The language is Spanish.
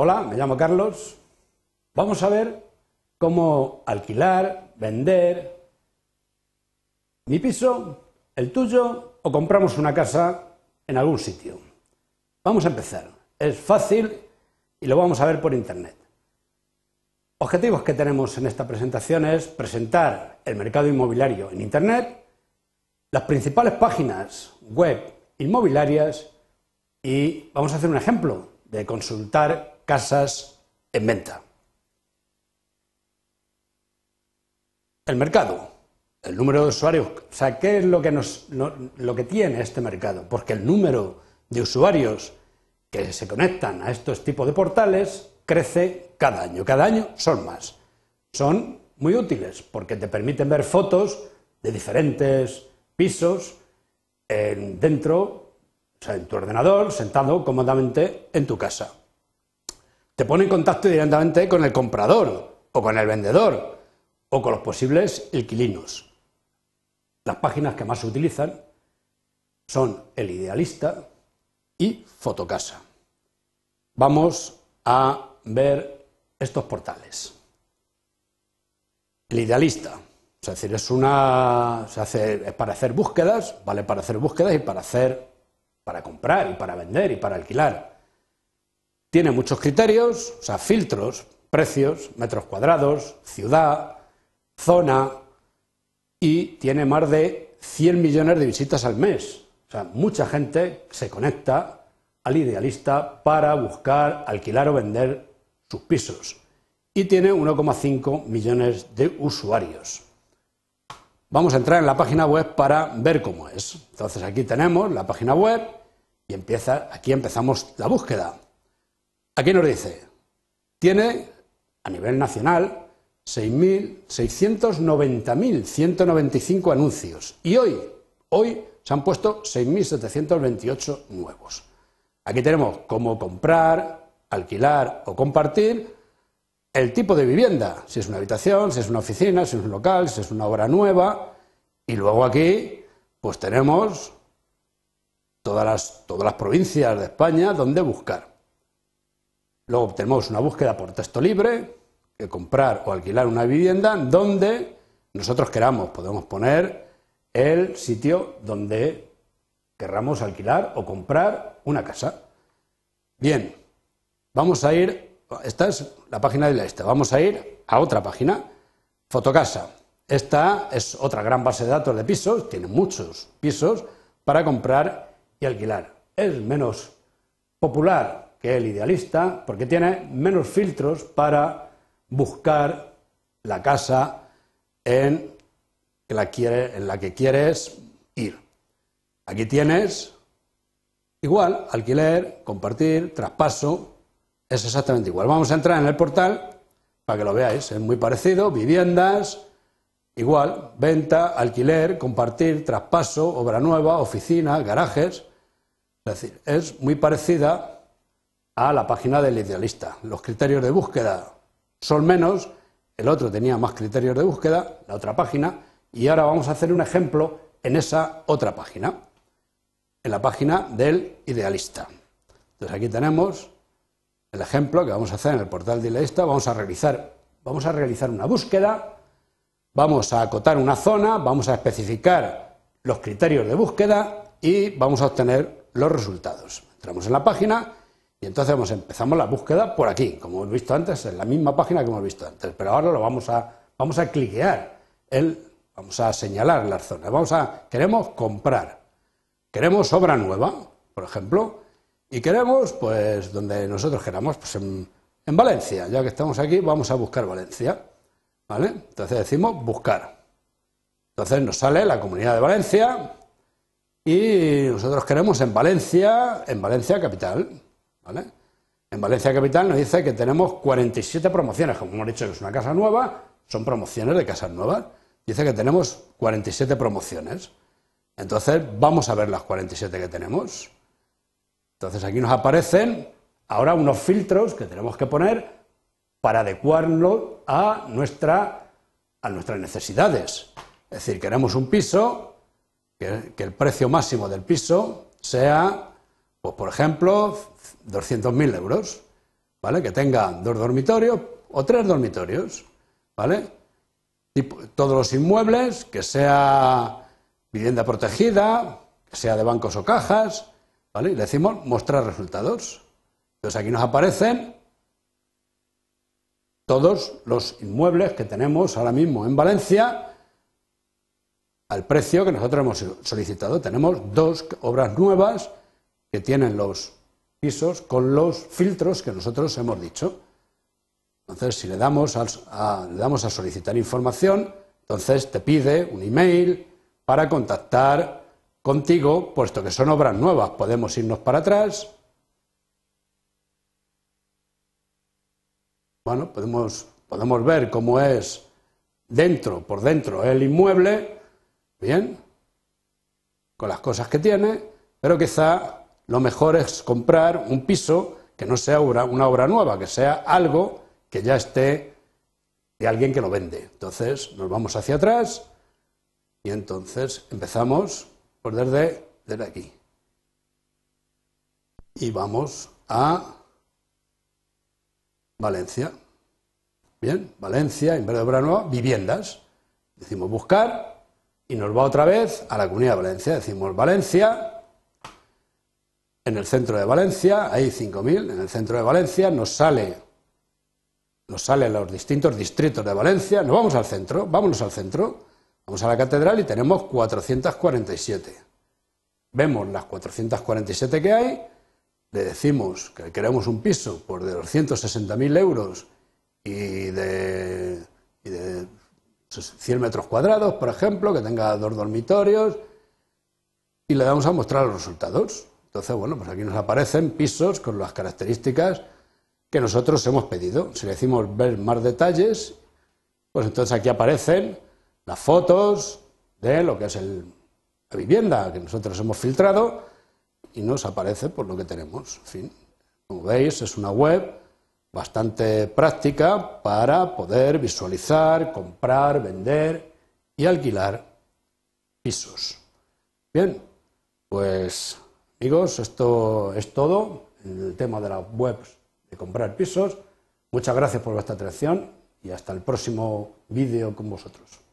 Hola, me llamo Carlos. Vamos a ver cómo alquilar, vender mi piso, el tuyo o compramos una casa en algún sitio. Vamos a empezar. Es fácil y lo vamos a ver por internet. Objetivos que tenemos en esta presentación es presentar el mercado inmobiliario en internet, las principales páginas web inmobiliarias y vamos a hacer un ejemplo de consultar casas en venta. El mercado, el número de usuarios, o sea, ¿qué es lo que, nos, lo que tiene este mercado? Porque el número de usuarios que se conectan a estos tipos de portales crece cada año. Cada año son más. Son muy útiles porque te permiten ver fotos de diferentes pisos dentro, o sea, en tu ordenador, sentado cómodamente en tu casa. Te pone en contacto directamente con el comprador o con el vendedor o con los posibles inquilinos. Las páginas que más se utilizan son el idealista y fotocasa. Vamos a ver estos portales. El idealista, es decir, es una se hace es para hacer búsquedas, vale para hacer búsquedas y para hacer para comprar y para vender y para alquilar. Tiene muchos criterios, o sea, filtros, precios, metros cuadrados, ciudad, zona y tiene más de 100 millones de visitas al mes. O sea, mucha gente se conecta al idealista para buscar, alquilar o vender sus pisos. Y tiene 1,5 millones de usuarios. Vamos a entrar en la página web para ver cómo es. Entonces aquí tenemos la página web y empieza, aquí empezamos la búsqueda. Aquí nos dice, tiene a nivel nacional 6.690.195 anuncios y hoy, hoy se han puesto 6.728 nuevos. Aquí tenemos cómo comprar, alquilar o compartir el tipo de vivienda, si es una habitación, si es una oficina, si es un local, si es una obra nueva. Y luego aquí, pues tenemos todas las, todas las provincias de España donde buscar. Luego tenemos una búsqueda por texto libre, que comprar o alquilar una vivienda donde nosotros queramos. Podemos poner el sitio donde querramos alquilar o comprar una casa. Bien, vamos a ir esta es la página de la lista. Vamos a ir a otra página, Fotocasa. Esta es otra gran base de datos de pisos, tiene muchos pisos para comprar y alquilar. Es menos popular que el idealista porque tiene menos filtros para buscar la casa en la, que quieres ir. Aquí tienes igual, alquiler, compartir, traspaso, es exactamente igual. Vamos a entrar en el portal para que lo veáis. Es muy parecido. Viviendas, igual. Venta, alquiler, compartir, traspaso, obra nueva, oficina, garajes. Es decir, es muy parecida a la página del idealista. Los criterios de búsqueda son menos. El otro tenía más criterios de búsqueda, la otra página. Y ahora vamos a hacer un ejemplo en esa otra página. En la página del idealista. Entonces aquí tenemos el ejemplo que vamos a hacer en el portal de Idealista, vamos a realizar, vamos a realizar una búsqueda, vamos a acotar una zona, vamos a especificar los criterios de búsqueda y vamos a obtener los resultados. Entramos en la página y entonces empezamos la búsqueda por aquí, como hemos visto antes, en la misma página que hemos visto antes, pero ahora lo vamos a, vamos a cliquear, el, vamos a señalar las zonas, vamos a, queremos comprar, queremos obra nueva, por ejemplo, y queremos, pues, donde nosotros queramos, pues en, Valencia. Ya que estamos aquí, vamos a buscar Valencia. ¿Vale? Entonces decimos buscar. Entonces nos sale la comunidad de Valencia y nosotros queremos en Valencia, en Valencia capital. En Valencia capital nos dice que tenemos 47 promociones. Como hemos dicho que es una casa nueva, son promociones de casas nuevas. Dice que tenemos 47 promociones. Entonces vamos a ver las 47 que tenemos. Entonces aquí nos aparecen ahora unos filtros que tenemos que poner para adecuarlo a, nuestra, a nuestras necesidades. Es decir, queremos un piso, que, el precio máximo del piso sea, pues por ejemplo, 200.000 euros. ¿vale? Que tenga dos dormitorios o tres dormitorios, ¿vale? todos los inmuebles, que sea vivienda protegida, que sea de bancos o cajas, ¿vale? Y le decimos mostrar resultados. Entonces aquí nos aparecen todos los inmuebles que tenemos ahora mismo en Valencia al precio que nosotros hemos solicitado. Tenemos dos obras nuevas que tienen los pisos con los filtros que nosotros hemos dicho. Entonces, si le damos a, le damos a solicitar información, entonces te pide un email para contactar contigo, puesto que son obras nuevas. Podemos irnos para atrás. Bueno, podemos, podemos ver cómo es dentro, por dentro, el inmueble, bien, con las cosas que tiene, pero quizá lo mejor es comprar un piso que no sea una obra nueva, que sea algo que ya esté de alguien que lo vende. Entonces nos vamos hacia atrás y entonces empezamos por desde, desde aquí. Y vamos a Valencia. Bien, Valencia, en vez de obra nueva, viviendas. Decimos buscar y nos va otra vez a la comunidad de Valencia. Decimos Valencia, en el centro de Valencia, hay 5.000, en el centro de Valencia nos sale nos salen los distintos distritos de Valencia, nos vamos al centro, vámonos al centro, vamos a la catedral y tenemos 447. Vemos las 447 que hay, le decimos que queremos un piso por de 260.000 euros y de, y de 100 metros cuadrados, por ejemplo, que tenga dos dormitorios, y le damos a mostrar los resultados. Entonces, bueno, pues aquí nos aparecen pisos con las características que nosotros hemos pedido. Si le decimos ver más detalles, pues entonces aquí aparecen las fotos de lo que es la vivienda que nosotros hemos filtrado y nos aparece por lo que tenemos. En fin, como veis, es una web bastante práctica para poder visualizar, comprar, vender y alquilar pisos. Bien, pues amigos, esto es todo el tema de las webs de comprar pisos. Muchas gracias por vuestra atención y hasta el próximo vídeo con vosotros.